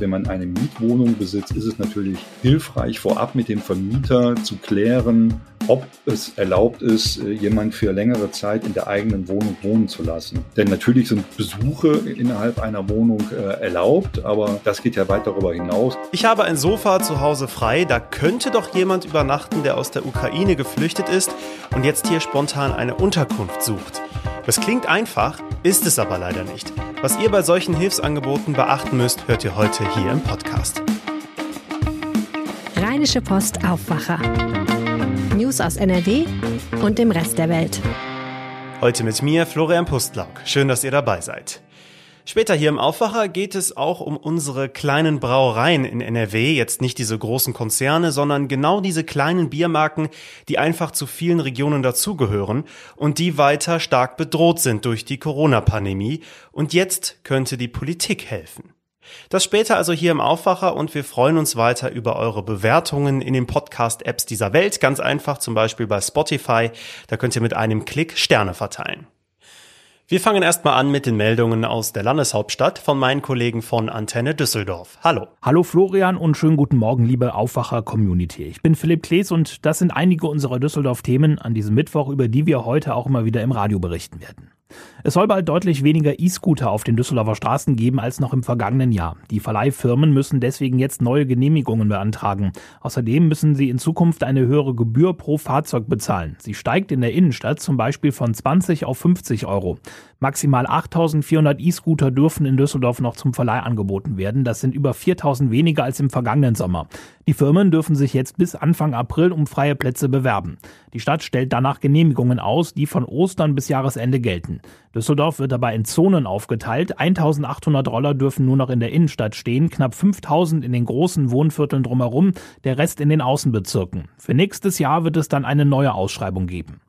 Wenn man eine Mietwohnung besitzt, ist es natürlich hilfreich, vorab mit dem Vermieter zu klären, ob es erlaubt ist, äh, jemand für längere Zeit in der eigenen Wohnung wohnen zu lassen. Denn natürlich sind Besuche innerhalb einer Wohnung äh, erlaubt, aber das geht ja weit darüber hinaus. Ich habe ein Sofa zu Hause frei, da könnte doch jemand übernachten, der aus der Ukraine geflüchtet ist und jetzt hier spontan eine Unterkunft sucht. Das klingt einfach, ist es aber leider nicht. Was ihr bei solchen Hilfsangeboten beachten müsst, hört ihr heute hier im Podcast. Rheinische Post Aufwacher. News aus NRW und dem Rest der Welt. Heute mit mir, Florian Pustlauk. Schön, dass ihr dabei seid. Später hier im Aufwacher geht es auch um unsere kleinen Brauereien in NRW, jetzt nicht diese großen Konzerne, sondern genau diese kleinen Biermarken, die einfach zu vielen Regionen dazugehören und die weiter stark bedroht sind durch die Corona-Pandemie. Und jetzt könnte die Politik helfen. Das später also hier im Aufwacher und wir freuen uns weiter über eure Bewertungen in den Podcast-Apps dieser Welt. Ganz einfach, zum Beispiel bei Spotify. Da könnt ihr mit einem Klick Sterne verteilen. Wir fangen erstmal an mit den Meldungen aus der Landeshauptstadt von meinen Kollegen von Antenne Düsseldorf. Hallo. Hallo Florian und schönen guten Morgen, liebe Aufwacher-Community. Ich bin Philipp Klees und das sind einige unserer Düsseldorf-Themen an diesem Mittwoch, über die wir heute auch immer wieder im Radio berichten werden. Es soll bald deutlich weniger E-Scooter auf den Düsseldorfer Straßen geben als noch im vergangenen Jahr. Die Verleihfirmen müssen deswegen jetzt neue Genehmigungen beantragen. Außerdem müssen sie in Zukunft eine höhere Gebühr pro Fahrzeug bezahlen. Sie steigt in der Innenstadt zum Beispiel von 20 auf 50 Euro. Maximal 8400 E-Scooter dürfen in Düsseldorf noch zum Verleih angeboten werden. Das sind über 4000 weniger als im vergangenen Sommer. Die Firmen dürfen sich jetzt bis Anfang April um freie Plätze bewerben. Die Stadt stellt danach Genehmigungen aus, die von Ostern bis Jahresende gelten. Düsseldorf wird dabei in Zonen aufgeteilt. 1800 Roller dürfen nur noch in der Innenstadt stehen, knapp 5000 in den großen Wohnvierteln drumherum, der Rest in den Außenbezirken. Für nächstes Jahr wird es dann eine neue Ausschreibung geben.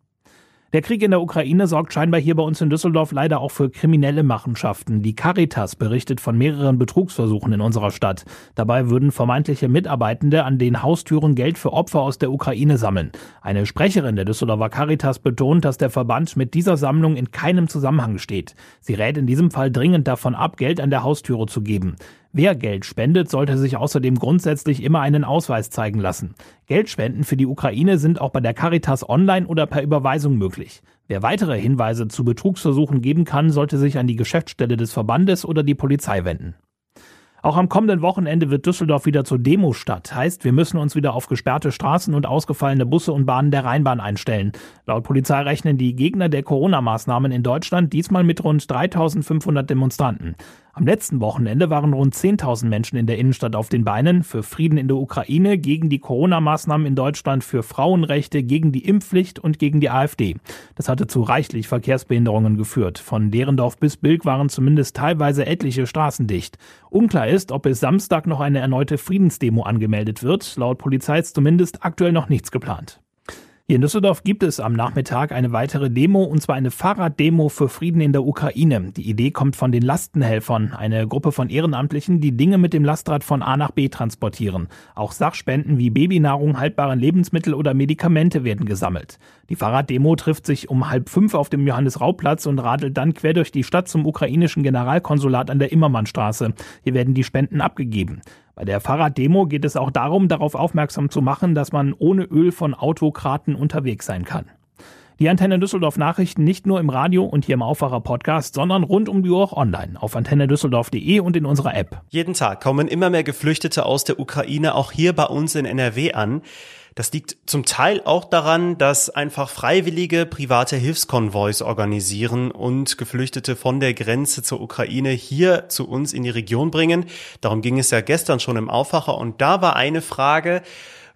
Der Krieg in der Ukraine sorgt scheinbar hier bei uns in Düsseldorf leider auch für kriminelle Machenschaften. Die Caritas berichtet von mehreren Betrugsversuchen in unserer Stadt. Dabei würden vermeintliche Mitarbeitende an den Haustüren Geld für Opfer aus der Ukraine sammeln. Eine Sprecherin der Düsseldorfer Caritas betont, dass der Verband mit dieser Sammlung in keinem Zusammenhang steht. Sie rät in diesem Fall dringend davon ab, Geld an der Haustüre zu geben. Wer Geld spendet, sollte sich außerdem grundsätzlich immer einen Ausweis zeigen lassen. Geldspenden für die Ukraine sind auch bei der Caritas online oder per Überweisung möglich. Wer weitere Hinweise zu Betrugsversuchen geben kann, sollte sich an die Geschäftsstelle des Verbandes oder die Polizei wenden. Auch am kommenden Wochenende wird Düsseldorf wieder zur Demo-Stadt. Heißt, wir müssen uns wieder auf gesperrte Straßen und ausgefallene Busse und Bahnen der Rheinbahn einstellen. Laut Polizei rechnen die Gegner der Corona-Maßnahmen in Deutschland diesmal mit rund 3500 Demonstranten. Am letzten Wochenende waren rund 10.000 Menschen in der Innenstadt auf den Beinen für Frieden in der Ukraine, gegen die Corona-Maßnahmen in Deutschland, für Frauenrechte, gegen die Impfpflicht und gegen die AfD. Das hatte zu reichlich Verkehrsbehinderungen geführt. Von Derendorf bis Bilk waren zumindest teilweise etliche Straßen dicht. Unklar ist, ob bis Samstag noch eine erneute Friedensdemo angemeldet wird. Laut Polizei ist zumindest aktuell noch nichts geplant. Hier in Düsseldorf gibt es am Nachmittag eine weitere Demo, und zwar eine Fahrraddemo für Frieden in der Ukraine. Die Idee kommt von den Lastenhelfern, eine Gruppe von Ehrenamtlichen, die Dinge mit dem Lastrad von A nach B transportieren. Auch Sachspenden wie Babynahrung, haltbare Lebensmittel oder Medikamente werden gesammelt. Die Fahrraddemo trifft sich um halb fünf auf dem Johannes-Rau-Platz und radelt dann quer durch die Stadt zum ukrainischen Generalkonsulat an der Immermannstraße. Hier werden die Spenden abgegeben. Bei der Fahrraddemo geht es auch darum, darauf aufmerksam zu machen, dass man ohne Öl von Autokraten unterwegs sein kann. Die Antenne Düsseldorf Nachrichten nicht nur im Radio und hier im Aufwacher Podcast, sondern rund um die Uhr auch online auf antennedüsseldorf.de und in unserer App. Jeden Tag kommen immer mehr Geflüchtete aus der Ukraine auch hier bei uns in NRW an. Das liegt zum Teil auch daran, dass einfach freiwillige private Hilfskonvois organisieren und Geflüchtete von der Grenze zur Ukraine hier zu uns in die Region bringen. Darum ging es ja gestern schon im Aufwacher und da war eine Frage,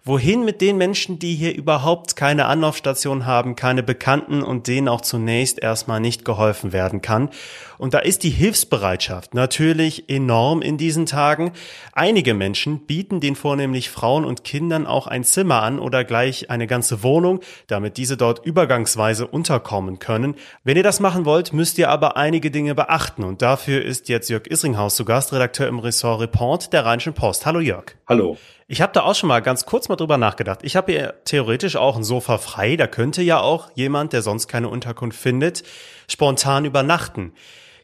Wohin mit den Menschen, die hier überhaupt keine Anlaufstation haben, keine Bekannten und denen auch zunächst erstmal nicht geholfen werden kann? Und da ist die Hilfsbereitschaft natürlich enorm in diesen Tagen. Einige Menschen bieten den vornehmlich Frauen und Kindern auch ein Zimmer an oder gleich eine ganze Wohnung, damit diese dort übergangsweise unterkommen können. Wenn ihr das machen wollt, müsst ihr aber einige Dinge beachten und dafür ist jetzt Jörg Isringhaus zu Gast, Redakteur im Ressort Report der Rheinischen Post. Hallo Jörg. Hallo. Ich habe da auch schon mal ganz kurz mal drüber nachgedacht. Ich habe hier theoretisch auch ein Sofa frei. Da könnte ja auch jemand, der sonst keine Unterkunft findet, spontan übernachten.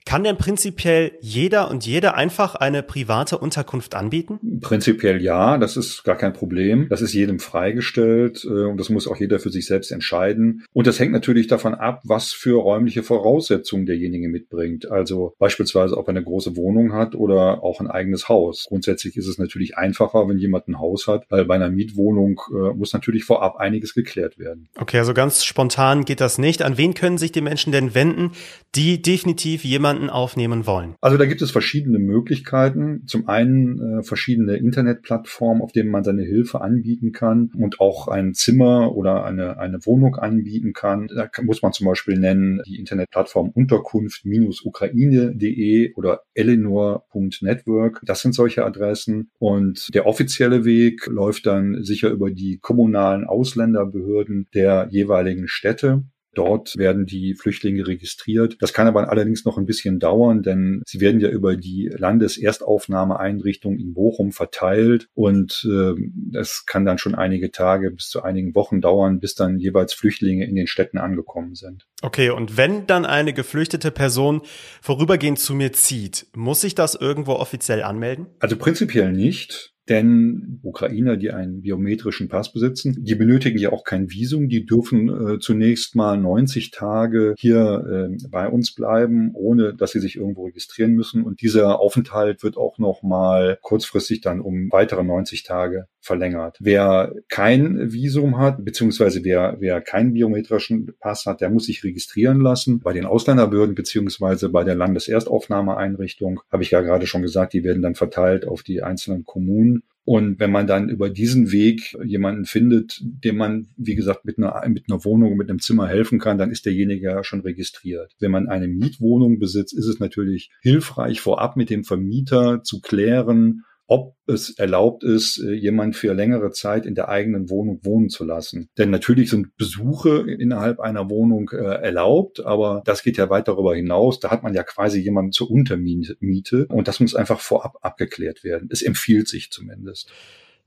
Kann denn prinzipiell jeder und jede einfach eine private Unterkunft anbieten? Prinzipiell ja, das ist gar kein Problem. Das ist jedem freigestellt äh, und das muss auch jeder für sich selbst entscheiden. Und das hängt natürlich davon ab, was für räumliche Voraussetzungen derjenige mitbringt. Also beispielsweise, ob er eine große Wohnung hat oder auch ein eigenes Haus. Grundsätzlich ist es natürlich einfacher, wenn jemand ein Haus hat, weil bei einer Mietwohnung äh, muss natürlich vorab einiges geklärt werden. Okay, also ganz spontan geht das nicht. An wen können sich die Menschen denn wenden, die definitiv jemanden aufnehmen wollen? Also da gibt es verschiedene Möglichkeiten. Zum einen äh, verschiedene Internetplattformen, auf denen man seine Hilfe anbieten kann und auch ein Zimmer oder eine, eine Wohnung anbieten kann. Da muss man zum Beispiel nennen die Internetplattform Unterkunft-ukraine.de oder eleanor.network. Das sind solche Adressen. Und der offizielle Weg läuft dann sicher über die kommunalen Ausländerbehörden der jeweiligen Städte. Dort werden die Flüchtlinge registriert. Das kann aber allerdings noch ein bisschen dauern, denn sie werden ja über die Landeserstaufnahmeeinrichtung in Bochum verteilt und äh, das kann dann schon einige Tage bis zu einigen Wochen dauern, bis dann jeweils Flüchtlinge in den Städten angekommen sind. Okay, und wenn dann eine geflüchtete Person vorübergehend zu mir zieht, muss ich das irgendwo offiziell anmelden? Also prinzipiell nicht. Denn Ukrainer, die einen biometrischen Pass besitzen, die benötigen ja auch kein Visum. Die dürfen äh, zunächst mal 90 Tage hier äh, bei uns bleiben, ohne dass sie sich irgendwo registrieren müssen. Und dieser Aufenthalt wird auch noch mal kurzfristig dann um weitere 90 Tage verlängert. Wer kein Visum hat, beziehungsweise wer, wer keinen biometrischen Pass hat, der muss sich registrieren lassen. Bei den Ausländerbehörden beziehungsweise bei der Landeserstaufnahmeeinrichtung habe ich ja gerade schon gesagt, die werden dann verteilt auf die einzelnen Kommunen. Und wenn man dann über diesen Weg jemanden findet, dem man, wie gesagt, mit einer, mit einer Wohnung, mit einem Zimmer helfen kann, dann ist derjenige ja schon registriert. Wenn man eine Mietwohnung besitzt, ist es natürlich hilfreich, vorab mit dem Vermieter zu klären, ob es erlaubt ist, äh, jemand für längere Zeit in der eigenen Wohnung wohnen zu lassen. Denn natürlich sind Besuche innerhalb einer Wohnung äh, erlaubt, aber das geht ja weit darüber hinaus. Da hat man ja quasi jemanden zur Untermiete und das muss einfach vorab abgeklärt werden. Es empfiehlt sich zumindest.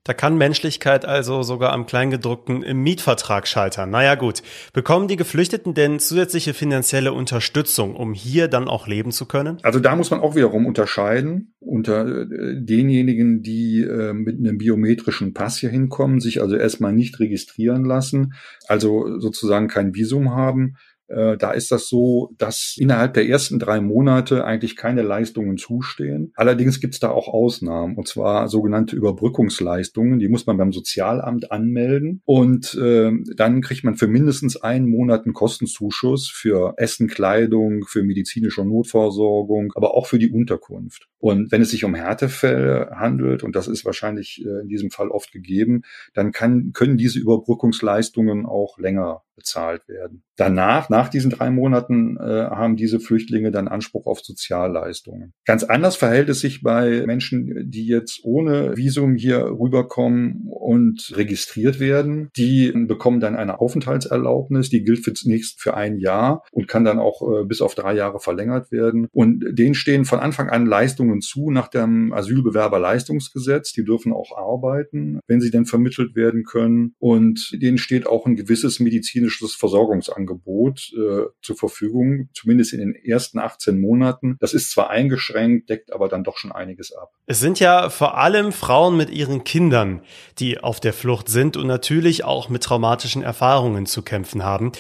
Da kann Menschlichkeit also sogar am Kleingedruckten im Mietvertrag scheitern. Naja gut, bekommen die Geflüchteten denn zusätzliche finanzielle Unterstützung, um hier dann auch leben zu können? Also da muss man auch wiederum unterscheiden unter äh, denjenigen, die äh, mit einem biometrischen Pass hier hinkommen, sich also erstmal nicht registrieren lassen, also sozusagen kein Visum haben da ist das so, dass innerhalb der ersten drei Monate eigentlich keine Leistungen zustehen. Allerdings gibt es da auch Ausnahmen, und zwar sogenannte Überbrückungsleistungen. Die muss man beim Sozialamt anmelden und äh, dann kriegt man für mindestens einen Monat einen Kostenzuschuss für Essen, Kleidung, für medizinische Notversorgung, aber auch für die Unterkunft. Und wenn es sich um Härtefälle handelt, und das ist wahrscheinlich äh, in diesem Fall oft gegeben, dann kann, können diese Überbrückungsleistungen auch länger bezahlt werden. Danach, nach diesen drei Monaten, äh, haben diese Flüchtlinge dann Anspruch auf Sozialleistungen. Ganz anders verhält es sich bei Menschen, die jetzt ohne Visum hier rüberkommen und registriert werden. Die bekommen dann eine Aufenthaltserlaubnis, die gilt für zunächst für ein Jahr und kann dann auch äh, bis auf drei Jahre verlängert werden. Und denen stehen von Anfang an Leistungen zu nach dem Asylbewerberleistungsgesetz. Die dürfen auch arbeiten, wenn sie denn vermittelt werden können. Und denen steht auch ein gewisses medizinisches medizinisches Versorgungsangebot äh, zur Verfügung, zumindest in den ersten 18 Monaten. Das ist zwar eingeschränkt, deckt aber dann doch schon einiges ab. Es sind ja vor allem Frauen mit ihren Kindern, die auf der Flucht sind und natürlich auch mit traumatischen Erfahrungen zu kämpfen haben.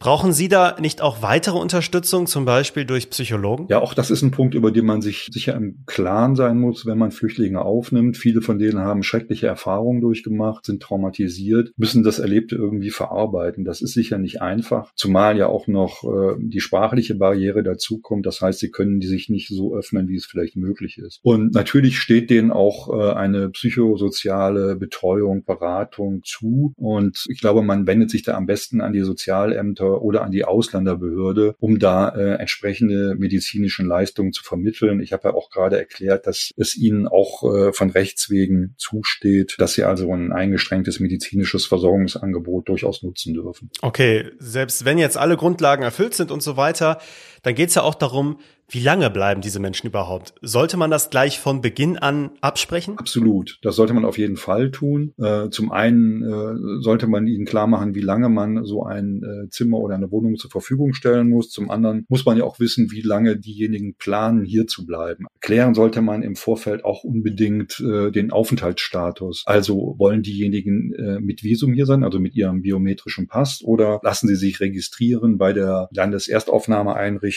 Brauchen Sie da nicht auch weitere Unterstützung, zum Beispiel durch Psychologen? Ja, auch das ist ein Punkt, über den man sich sicher im Klaren sein muss, wenn man Flüchtlinge aufnimmt. Viele von denen haben schreckliche Erfahrungen durchgemacht, sind traumatisiert, müssen das Erlebte irgendwie verarbeiten. Das ist sicher nicht einfach, zumal ja auch noch äh, die sprachliche Barriere dazukommt. Das heißt, sie können die sich nicht so öffnen, wie es vielleicht möglich ist. Und natürlich steht denen auch äh, eine psychosoziale Betreuung, Beratung zu. Und ich glaube, man wendet sich da am besten an die Sozialämter oder an die Ausländerbehörde, um da äh, entsprechende medizinischen Leistungen zu vermitteln. Ich habe ja auch gerade erklärt, dass es ihnen auch äh, von Rechts wegen zusteht, dass sie also ein eingeschränktes medizinisches Versorgungsangebot durchaus nutzen dürfen. Okay, selbst wenn jetzt alle Grundlagen erfüllt sind und so weiter, dann geht es ja auch darum, Wie lange bleiben diese Menschen überhaupt? Sollte man das gleich von Beginn an absprechen? Absolut. Das sollte man auf jeden Fall tun. Äh, zum einen äh, sollte man ihnen klar machen, wie lange man so ein äh, Zimmer oder eine Wohnung zur Verfügung stellen muss. Zum anderen muss man ja auch wissen, wie lange diejenigen planen, hier zu bleiben. Klären sollte man im Vorfeld auch unbedingt äh, den Aufenthaltsstatus. Also wollen diejenigen äh, mit Visum hier sein, also mit ihrem biometrischen Pass, oder lassen sie sich registrieren bei der Landeserstaufnahmeeinrichtung,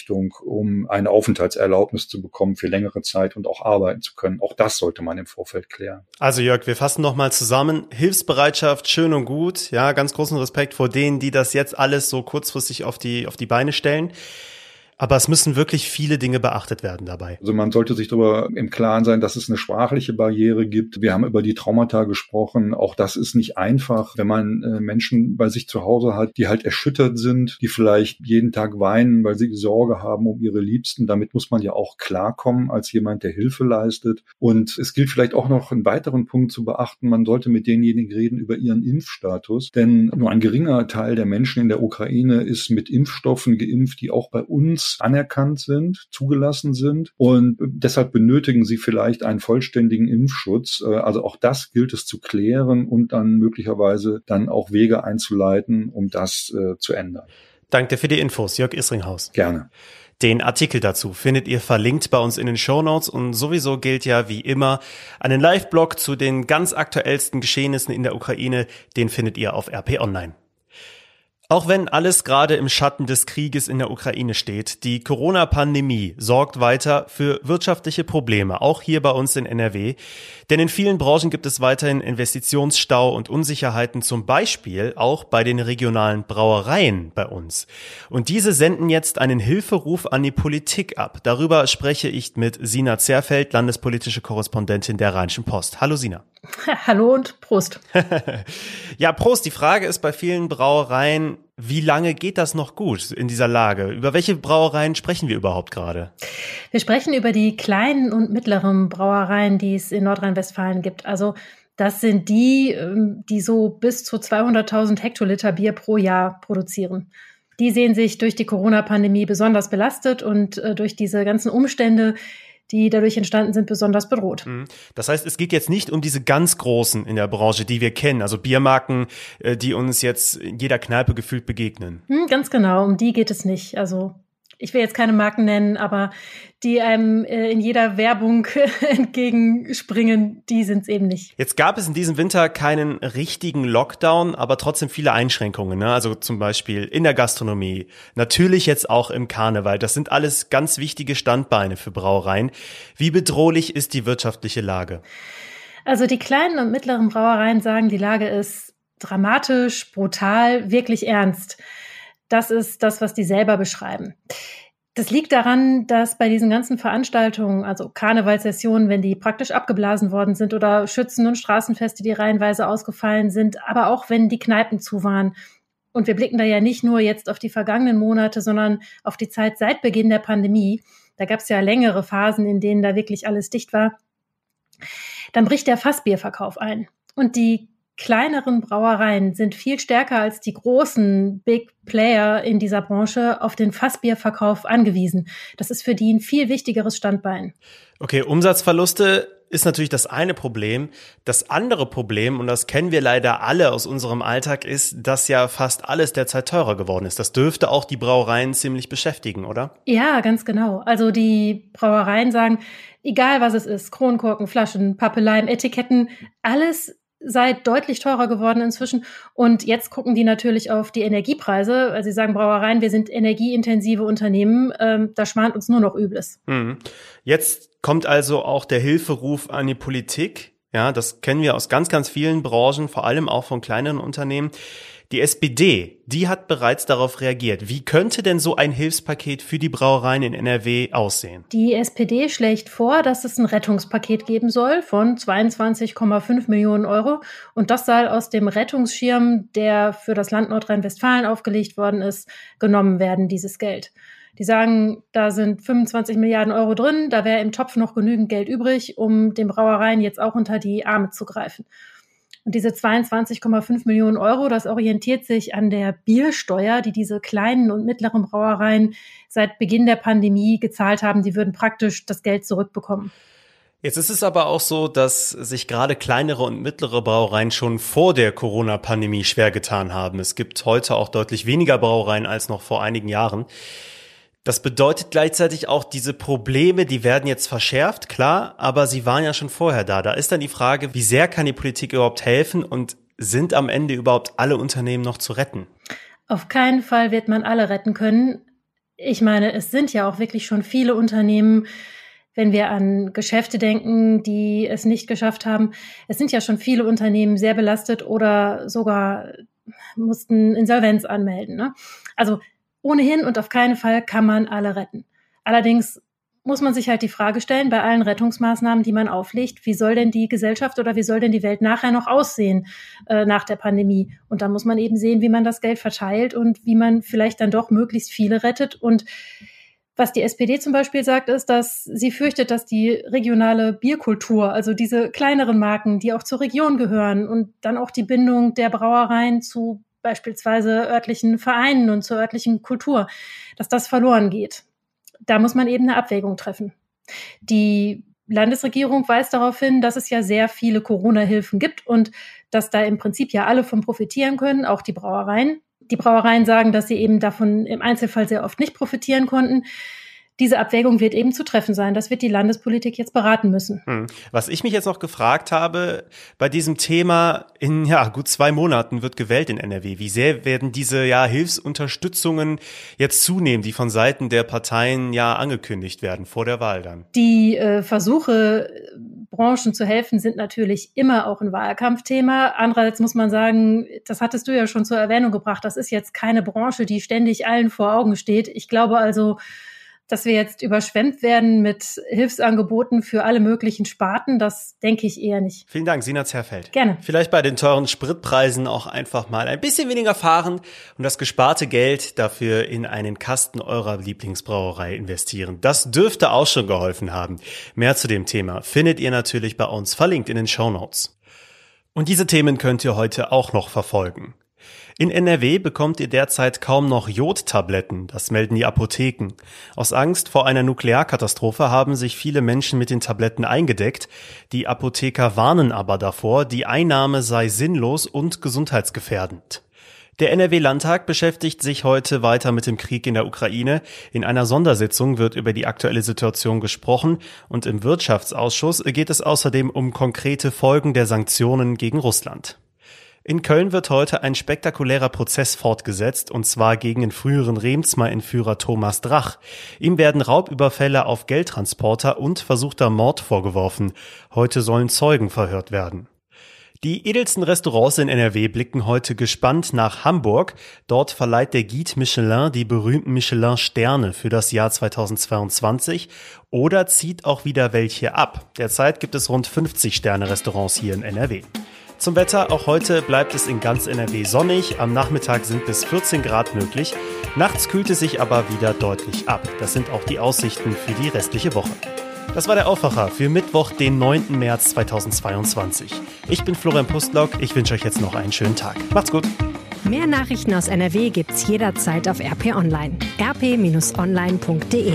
um eine Aufenthaltserlaubnis zu bekommen für längere Zeit und auch arbeiten zu können. Auch das sollte man im Vorfeld klären. Also Jörg, wir fassen nochmal zusammen. Hilfsbereitschaft, schön und gut. Ja, ganz großen Respekt vor denen, die das jetzt alles so kurzfristig auf die, auf die Beine stellen. Aber es müssen wirklich viele Dinge beachtet werden dabei. Also man sollte sich darüber im Klaren sein, dass es eine sprachliche Barriere gibt. Wir haben über die Traumata gesprochen. Auch das ist nicht einfach, wenn man äh, Menschen bei sich zu Hause hat, die halt erschüttert sind, die vielleicht jeden Tag weinen, weil sie Sorge haben um ihre Liebsten. Damit muss man ja auch klarkommen als jemand, der Hilfe leistet. Und es gilt vielleicht auch noch einen weiteren Punkt zu beachten. Man sollte mit denjenigen reden über ihren Impfstatus. Denn nur ein geringer Teil der Menschen in der Ukraine ist mit Impfstoffen geimpft, die auch bei uns anerkannt sind, zugelassen sind und deshalb benötigen sie vielleicht einen vollständigen Impfschutz. Äh, also auch das gilt es zu klären und dann möglicherweise dann auch Wege einzuleiten, um das äh, zu ändern. Danke für die Infos, Jörg Isringhaus. Gerne. Den Artikel dazu findet ihr verlinkt bei uns in den Show Notes und sowieso gilt ja wie immer einen Live-Blog zu den ganz aktuellsten Geschehnissen in der Ukraine, den findet ihr auf RP Online. Auch wenn alles gerade im Schatten des Krieges in der Ukraine steht, die Corona-Pandemie sorgt weiter für wirtschaftliche Probleme, auch hier bei uns in NRW. Denn in vielen Branchen gibt es weiterhin Investitionsstau und Unsicherheiten, zum Beispiel auch bei den regionalen Brauereien bei uns. Und diese senden jetzt einen Hilferuf an die Politik ab. Darüber spreche ich mit Sina Zerfeld, landespolitische Korrespondentin der Rheinischen Post. Hallo Sina. Hallo und Prost. ja, Prost. Die Frage ist bei vielen Brauereien, wie lange geht das noch gut in dieser Lage? Über welche Brauereien sprechen wir überhaupt gerade? Wir sprechen über die kleinen und mittleren Brauereien, die es in Nordrhein-Westfalen gibt. Also das sind die, ähm, die so bis zu 200.000 Hektoliter Bier pro Jahr produzieren. Die sehen sich durch die Corona-Pandemie besonders belastet und äh, durch diese ganzen Umstände die dadurch entstanden sind, besonders bedroht. Mhm. Das heißt, es geht jetzt nicht um diese ganz großen in der Branche, die wir kennen, also Biermarken, äh, die uns jetzt in jeder Kneipe gefühlt begegnen. Hm, ganz genau, um die geht es nicht. Also ich will jetzt keine Marken nennen, aber die einem äh, in jeder Werbung entgegenspringen, die sind es eben nicht. Jetzt gab es in diesem Winter keinen richtigen Lockdown, aber trotzdem viele Einschränkungen. Ne? Also zum Beispiel in der Gastronomie, natürlich jetzt auch im Karneval. Das sind alles ganz wichtige Standbeine für Brauereien. Wie bedrohlich ist die wirtschaftliche Lage? Also die kleinen und mittleren Brauereien sagen, die Lage ist dramatisch, brutal, wirklich ernst. Das ist das, was die selber beschreiben. Das liegt daran, dass bei diesen ganzen Veranstaltungen, also Karnevalssessionen, wenn die praktisch abgeblasen worden sind oder Schützen- und Straßenfeste, die reihenweise ausgefallen sind, aber auch wenn die Kneipen zu waren. Und wir blicken da ja nicht nur jetzt auf die vergangenen Monate, sondern auf die Zeit seit Beginn der Pandemie. Da gab es ja längere Phasen, in denen da wirklich alles dicht war. Dann bricht der Fassbierverkauf ein. Und die kleineren Brauereien sind viel stärker als die großen Big Player in dieser Branche auf den Fassbierverkauf angewiesen. Das ist für die ein viel wichtigeres Standbein. Okay, Umsatzverluste ist natürlich das eine Problem. Das andere Problem, und das kennen wir leider alle aus unserem Alltag, ist, dass ja fast alles derzeit teurer geworden ist. Das dürfte auch die Brauereien ziemlich beschäftigen, oder? Ja, ganz genau. Also die Brauereien sagen, egal was es ist, Kronkorken, Flaschen, Pappeleien, Etiketten, alles sei deutlich teurer geworden inzwischen. Und jetzt gucken die natürlich auf die Energiepreise. Also sie sagen Brauereien, wir sind energieintensive Unternehmen, ähm, da schmart uns nur noch Übles. Mhm. Jetzt kommt also auch der Hilferuf an die Politik. Ja, das kennen wir aus ganz, ganz vielen Branchen, vor allem auch von kleineren Unternehmen. Die SPD, die hat bereits darauf reagiert. Wie könnte denn so ein Hilfspaket für die Brauereien in NRW aussehen? Die SPD schlägt vor, dass es ein Rettungspaket geben soll von 22,5 Millionen Euro. Und das soll aus dem Rettungsschirm, der für das Land Nordrhein-Westfalen aufgelegt worden ist, genommen werden, dieses Geld. Die sagen, da sind 25 Milliarden Euro drin, da wäre im Topf noch genügend Geld übrig, um den Brauereien jetzt auch unter die Arme zu greifen. Und diese 22,5 Millionen Euro, das orientiert sich an der Biersteuer, die diese kleinen und mittleren Brauereien seit Beginn der Pandemie gezahlt haben. Die würden praktisch das Geld zurückbekommen. Jetzt ist es aber auch so, dass sich gerade kleinere und mittlere Brauereien schon vor der Corona-Pandemie schwer getan haben. Es gibt heute auch deutlich weniger Brauereien als noch vor einigen Jahren. Das bedeutet gleichzeitig auch, diese Probleme, die werden jetzt verschärft, klar, aber sie waren ja schon vorher da. Da ist dann die Frage, wie sehr kann die Politik überhaupt helfen und sind am Ende überhaupt alle Unternehmen noch zu retten? Auf keinen Fall wird man alle retten können. Ich meine, es sind ja auch wirklich schon viele Unternehmen, wenn wir an Geschäfte denken, die es nicht geschafft haben. Es sind ja schon viele Unternehmen sehr belastet oder sogar mussten Insolvenz anmelden. Ne? Also ohnehin und auf keinen Fall kann man alle retten. Allerdings muss man sich halt die Frage stellen, bei allen Rettungsmaßnahmen, die man auflegt, wie soll denn die Gesellschaft oder wie soll denn die Welt nachher noch aussehen äh, nach der Pandemie? Und da muss man eben sehen, wie man das Geld verteilt und wie man vielleicht dann doch möglichst viele rettet. Und was die SPD zum Beispiel sagt, ist, dass sie fürchtet, dass die regionale Bierkultur, also diese kleineren Marken, die auch zur Region gehören und dann auch die Bindung der Brauereien zu beispielsweise örtlichen Vereinen und zur örtlichen Kultur, dass das verloren geht. Da muss man eben eine Abwägung treffen. Die Landesregierung weist darauf hin, dass es ja sehr viele Corona-Hilfen gibt und dass da im Prinzip ja alle von profitieren können, auch die Brauereien. Die Brauereien sagen, dass sie eben davon im Einzelfall sehr oft nicht profitieren konnten. Diese Abwägung wird eben zu treffen sein. Das wird die Landespolitik jetzt beraten müssen. Hm. Was ich mich jetzt noch gefragt habe, bei diesem Thema, in ja, gut zwei Monaten wird gewählt in NRW. Wie sehr werden diese ja, Hilfsunterstützungen jetzt zunehmen, die von Seiten der Parteien ja angekündigt werden vor der Wahl dann? Die äh, Versuche, Branchen zu helfen, sind natürlich immer auch ein Wahlkampfthema. Andererseits muss man sagen, das hattest du ja schon zur Erwähnung gebracht, das ist jetzt keine Branche, die ständig allen vor Augen steht. Ich glaube also, dass wir jetzt überschwemmt werden mit Hilfsangeboten für alle möglichen Sparten, das denke ich eher nicht. Vielen Dank, Sina Zerfeld. Gerne. Vielleicht bei den teuren Spritpreisen auch einfach mal ein bisschen weniger fahren und das gesparte Geld dafür in einen Kasten eurer Lieblingsbrauerei investieren. Das dürfte auch schon geholfen haben. Mehr zu dem Thema findet ihr natürlich bei uns verlinkt in den Show Notes. Und diese Themen könnt ihr heute auch noch verfolgen. In NRW bekommt ihr derzeit kaum noch Jodtabletten, das melden die Apotheken. Aus Angst vor einer Nuklearkatastrophe haben sich viele Menschen mit den Tabletten eingedeckt. Die Apotheker warnen aber davor, die Einnahme sei sinnlos und gesundheitsgefährdend. Der NRW-Landtag beschäftigt sich heute weiter mit dem Krieg in der Ukraine. In einer Sondersitzung wird über die aktuelle Situation gesprochen und im Wirtschaftsausschuss geht es außerdem um konkrete Folgen der Sanktionen gegen Russland. In Köln wird heute ein spektakulärer Prozess fortgesetzt, und zwar gegen den früheren Remsmar-Entführer Thomas Drach. Ihm werden Raubüberfälle auf Geldtransporter und versuchter Mord vorgeworfen. Heute sollen Zeugen verhört werden. Die edelsten Restaurants in NRW blicken heute gespannt nach Hamburg. Dort verleiht der Guide Michelin die berühmten Michelin-Sterne für das Jahr 2022 oder zieht auch wieder welche ab. Derzeit gibt es rund 50 Sterne-Restaurants hier in NRW. Zum Wetter, auch heute bleibt es in ganz NRW sonnig, am Nachmittag sind bis 14 Grad möglich, nachts kühlt es sich aber wieder deutlich ab. Das sind auch die Aussichten für die restliche Woche. Das war der Aufwacher für Mittwoch, den 9. März 2022. Ich bin Florian Pustlock, ich wünsche euch jetzt noch einen schönen Tag. Macht's gut. Mehr Nachrichten aus NRW gibt's jederzeit auf RP Online. rp-online.de